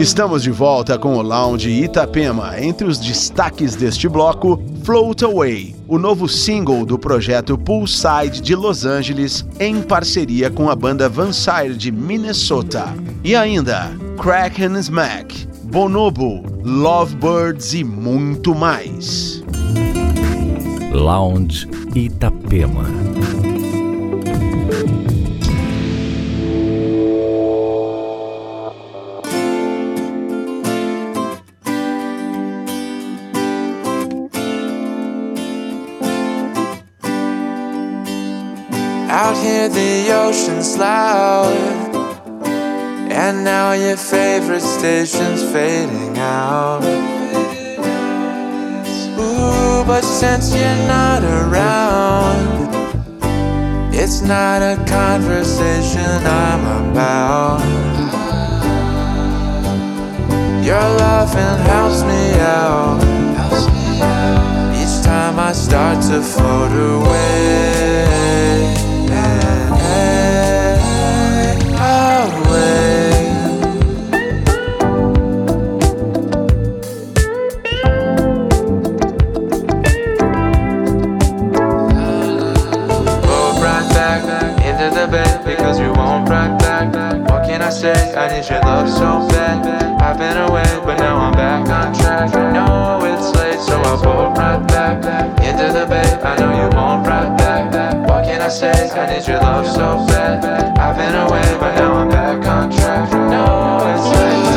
Estamos de volta com o Lounge Itapema. Entre os destaques deste bloco, Float Away, o novo single do projeto Poolside de Los Angeles, em parceria com a banda Vansire de Minnesota. E ainda, Crack and Smack, Bonobo, Lovebirds e muito mais. Lounge Itapema. Ocean's loud And now your favorite station's fading out. Ooh, but since you're not around It's not a conversation I'm about. Your loving helps me out. Each time I start to float away I need your love so bad. I've been away, but now I'm back on track. I know it's late, so I'll bolt right back into the bay. I know you won't right back. What can I say? I need your love so bad. I've been away, but now I'm back on track. I know it's late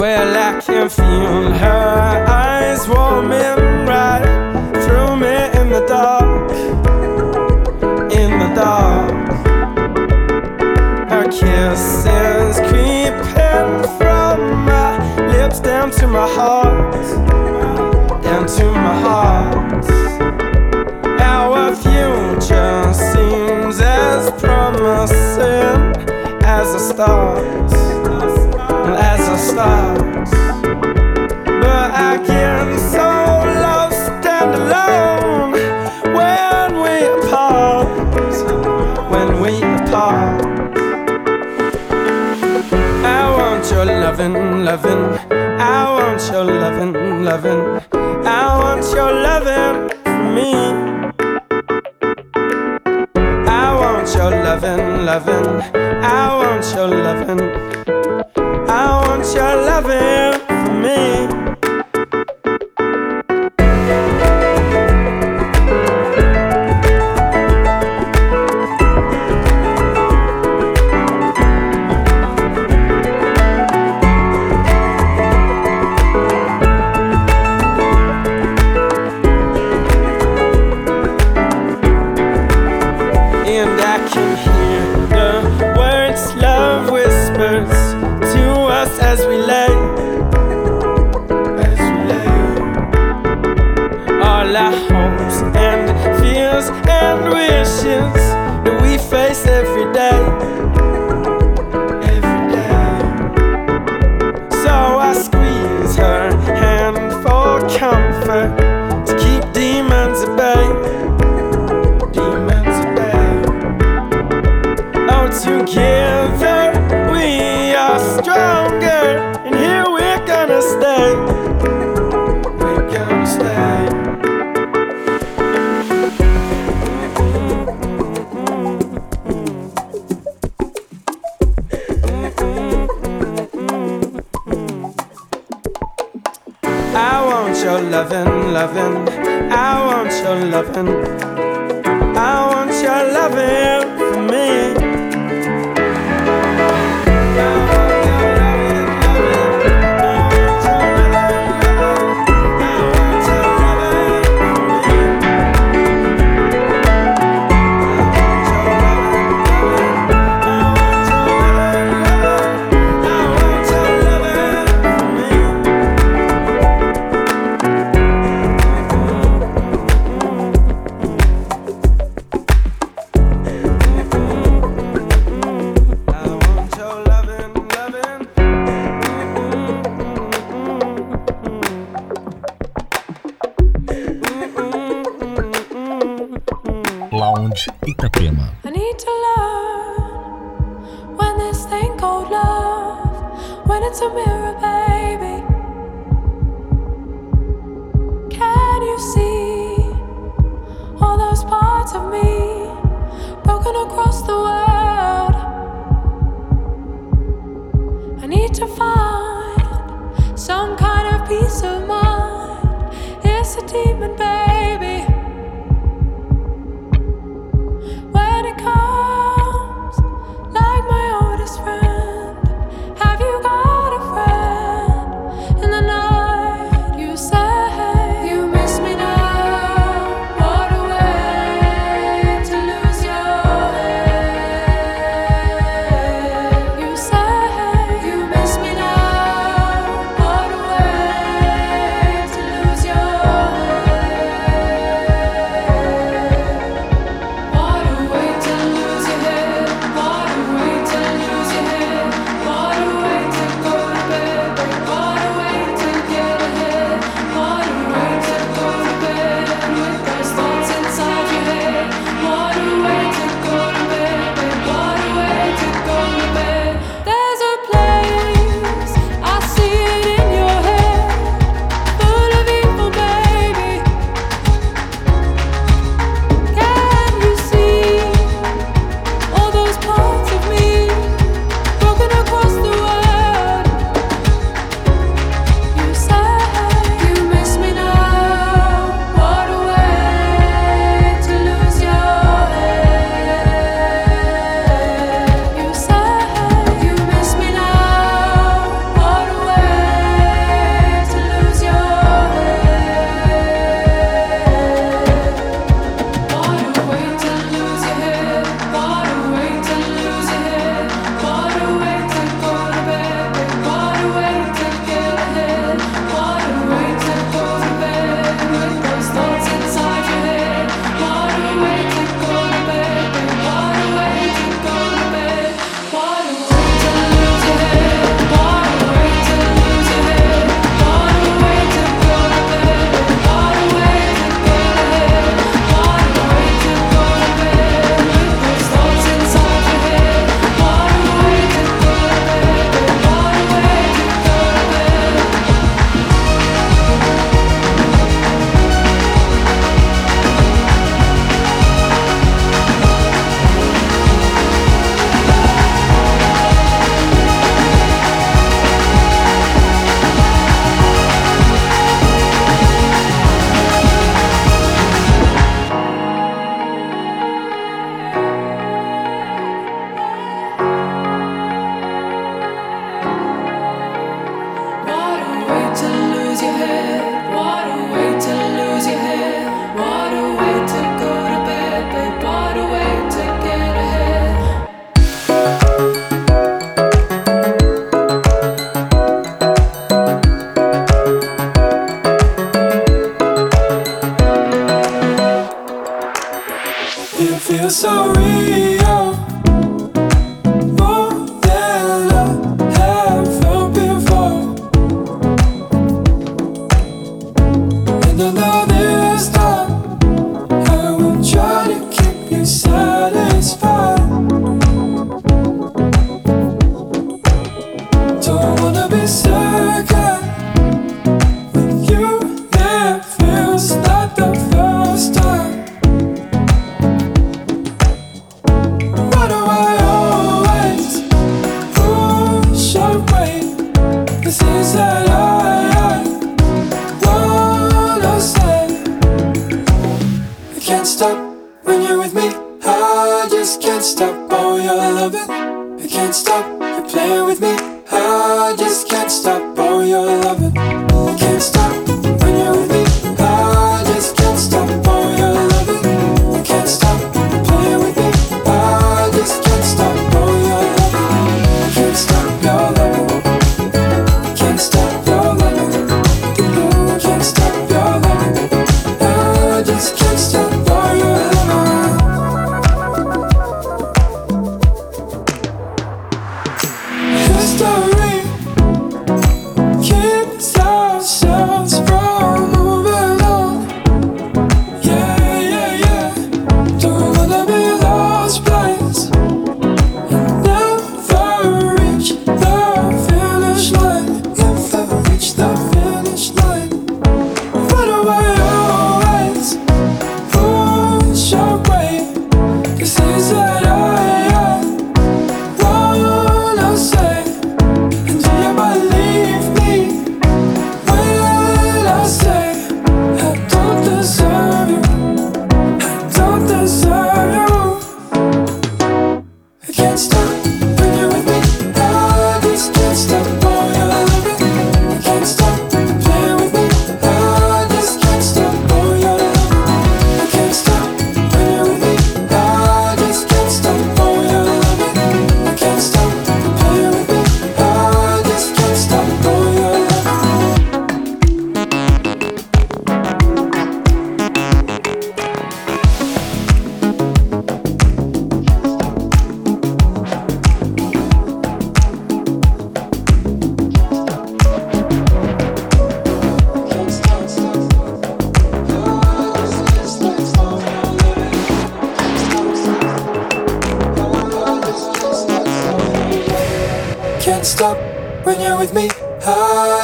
Well, I can feel her eyes warming right through me in the dark. In the dark, her kisses creeping from my lips down to my heart, down to my heart. Our future seems as promising as the stars But I so lost and alone when we. When we. I want your loving, loving. I want your loving, loving. I want your loving for me. I want your loving, loving. I want your loving. Your loving comfort to keep demons at bay. Oh, you're loving. You can't stop. You're playing with me. I just can't stop. Oh, you're loving. You can't stop.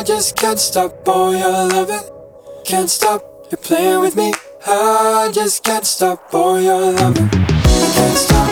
just can't stop all your loving. Can't stop you playing with me. I just can't stop all your loving. Can't stop.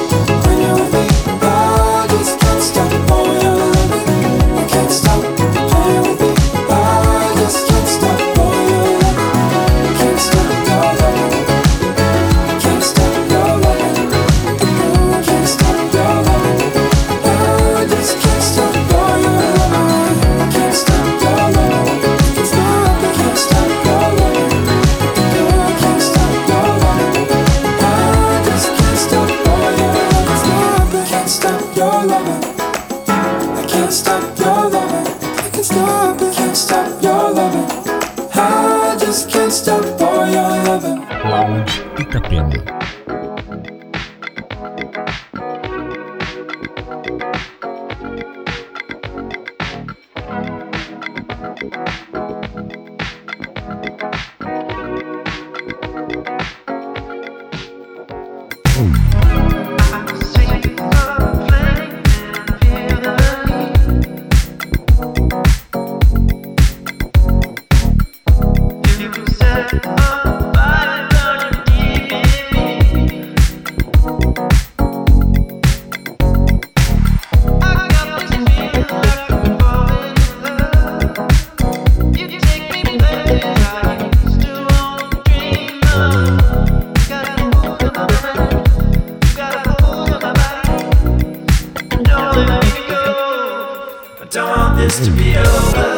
this to be over.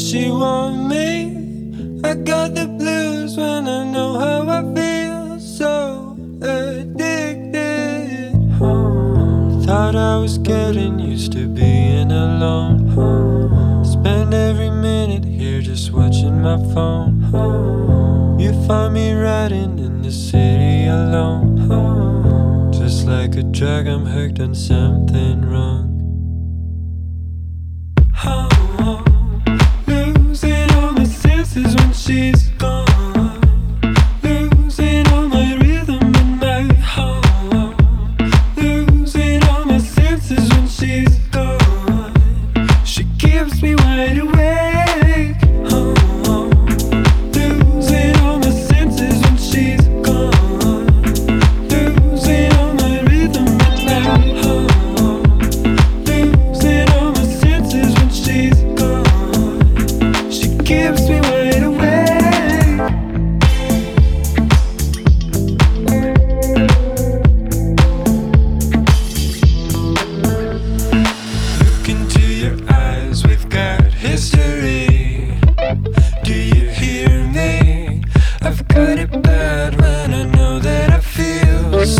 She want me? I got the blues when I know how I feel. So addicted. Thought I was getting used to being alone. Oh, spend every minute here just watching my phone. Oh, you find me riding in the city alone. Just like a drug, I'm hooked on something wrong. faces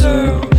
So.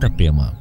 Itapema.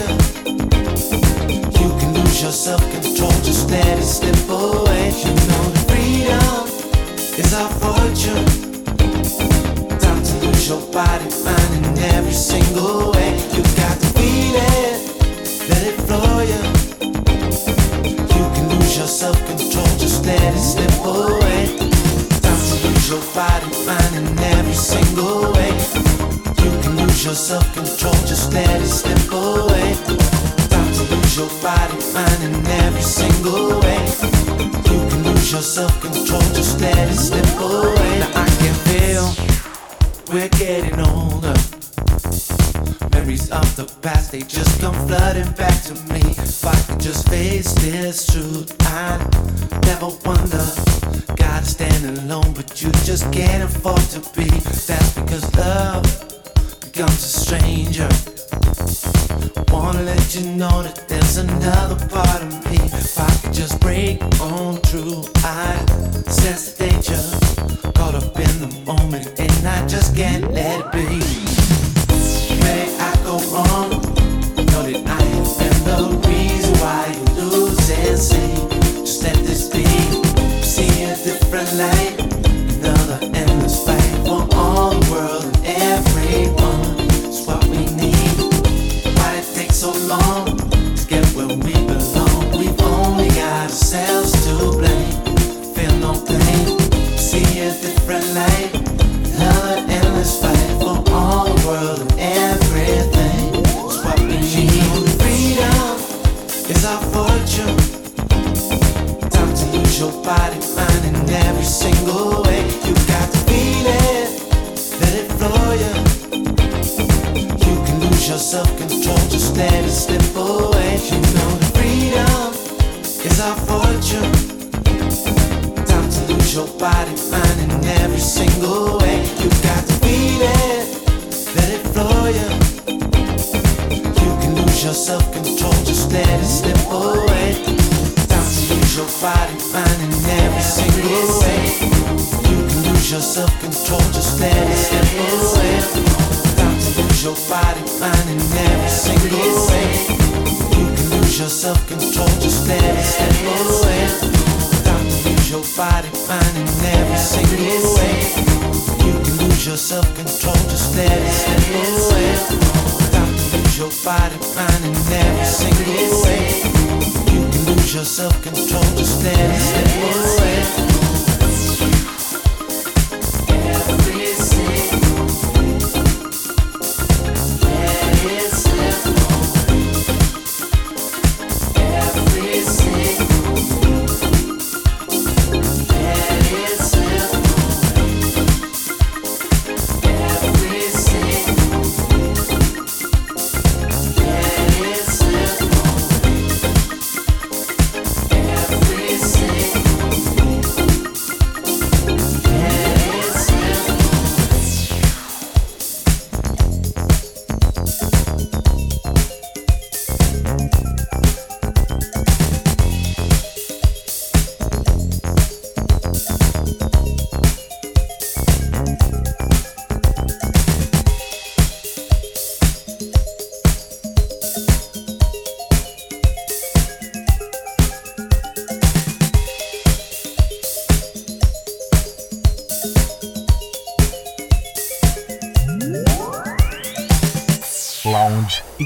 Flow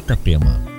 Itapema.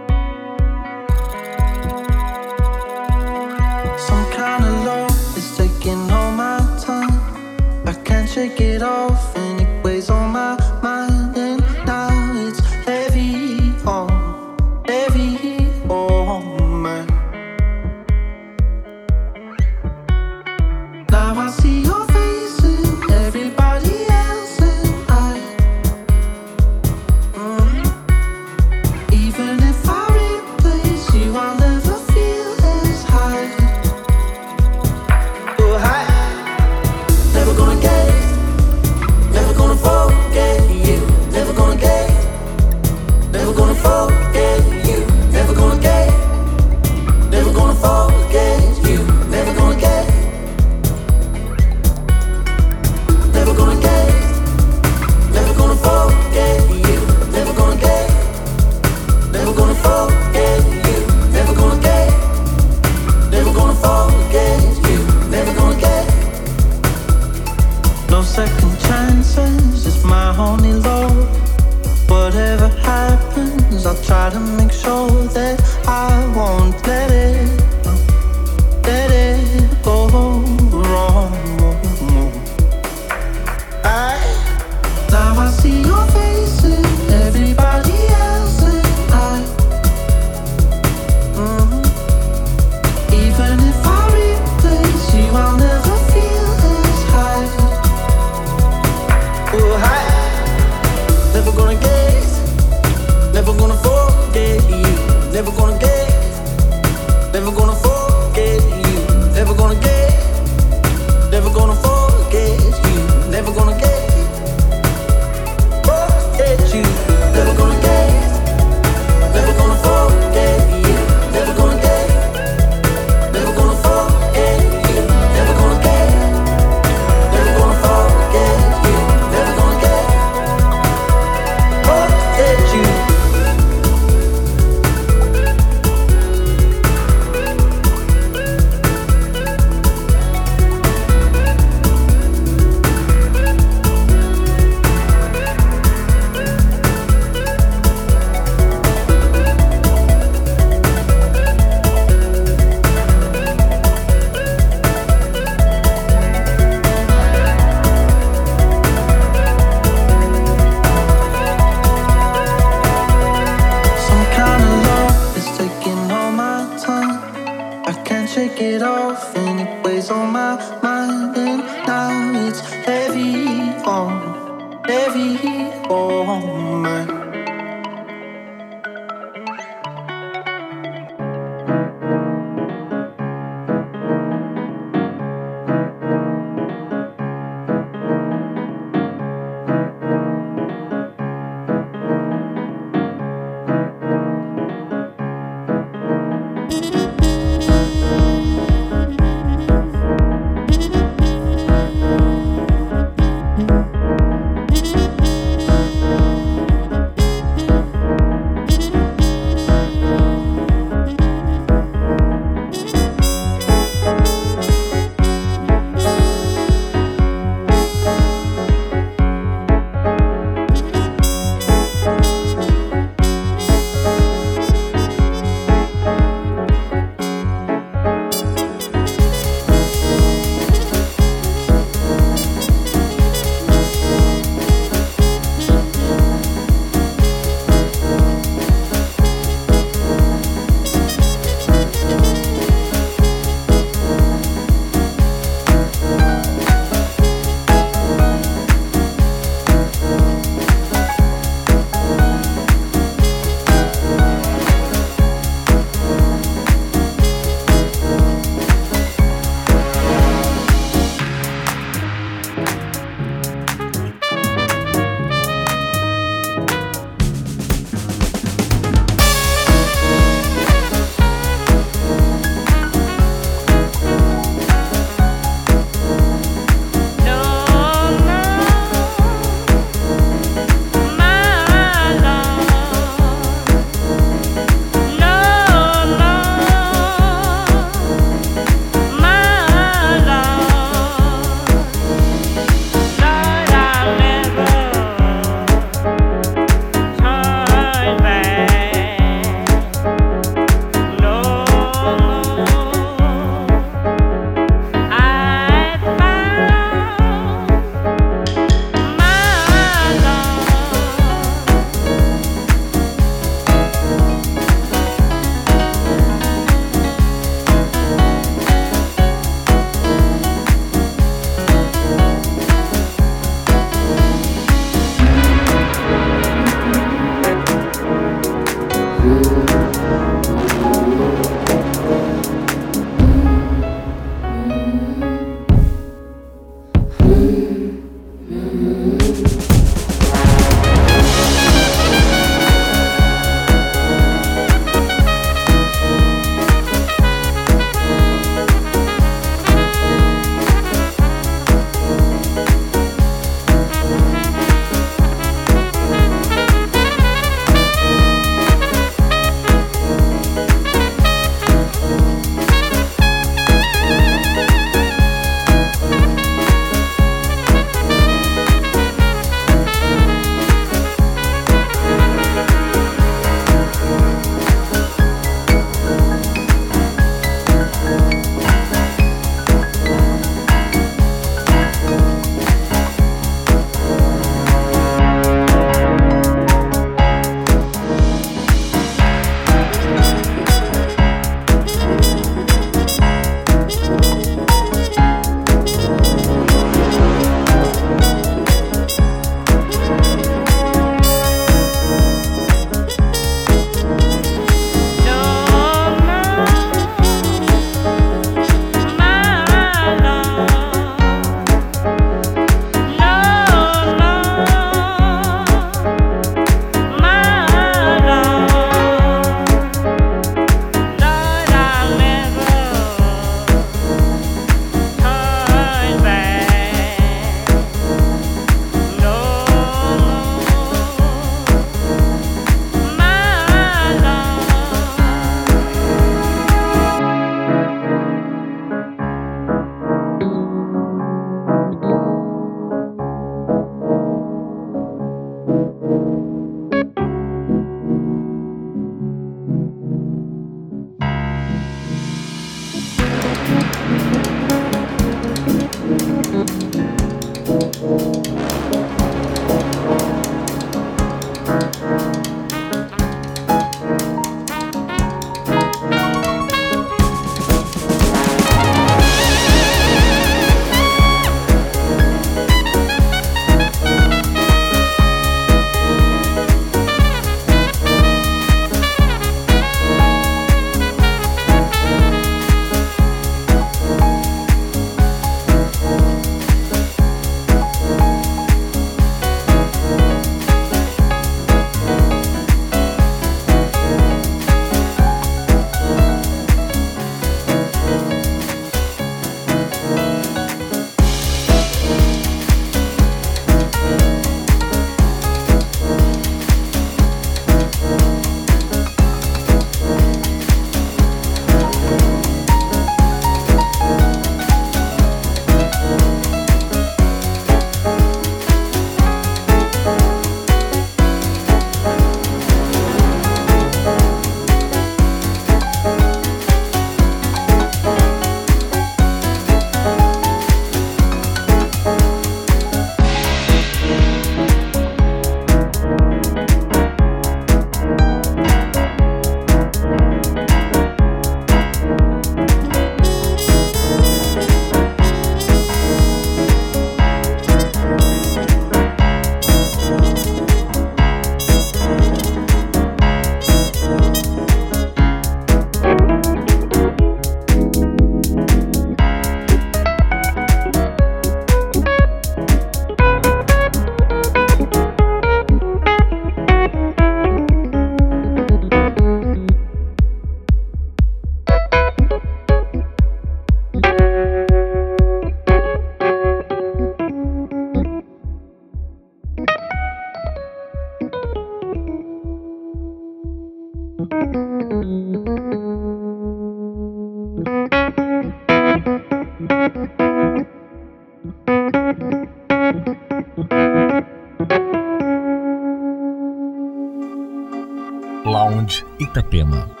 Itapema.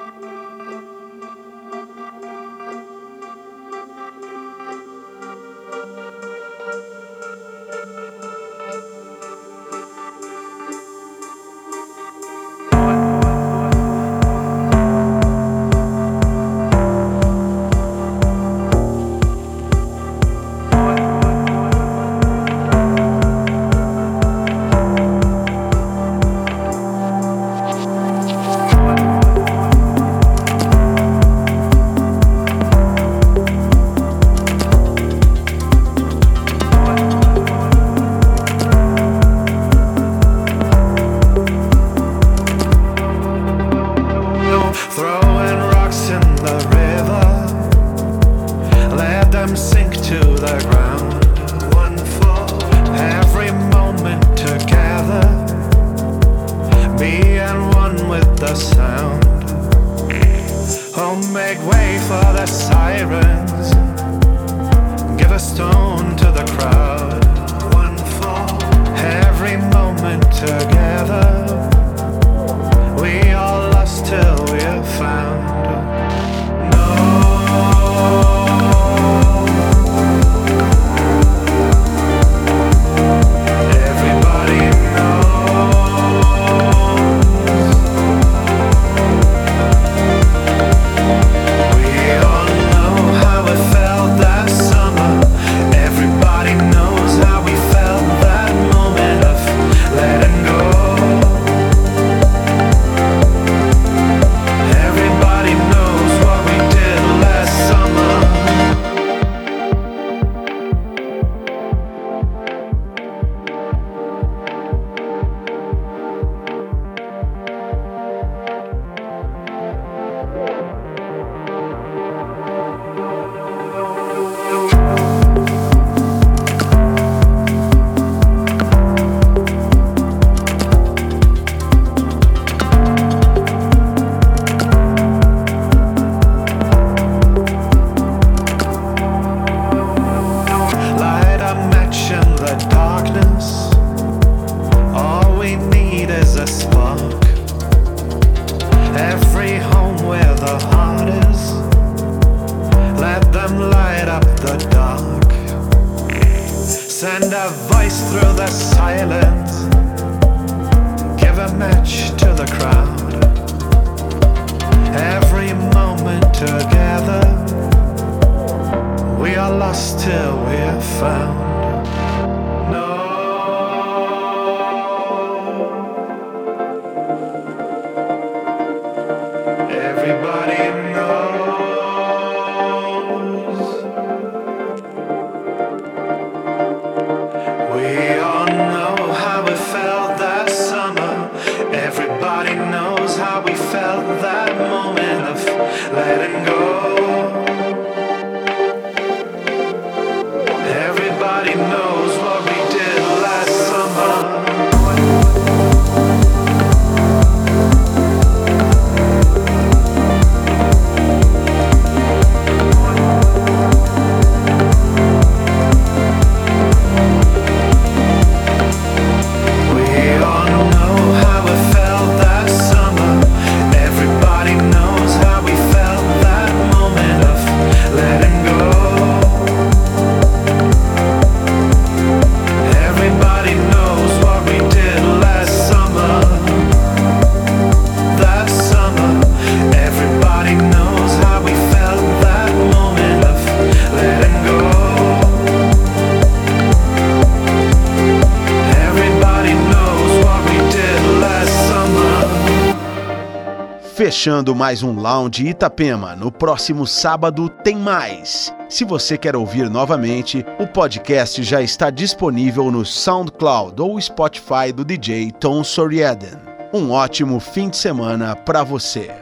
Let them sink to the ground. One every moment together, one with the sound. Oh, make way for the sirens, give a stone to the crowd. One every moment together. We are lost till we're found. Fechando mais um Lounge Itapema. No próximo sábado tem mais. Se você quer ouvir novamente, o podcast já está disponível no SoundCloud ou Spotify do DJ Tom Soriaden. Um ótimo fim de semana para você.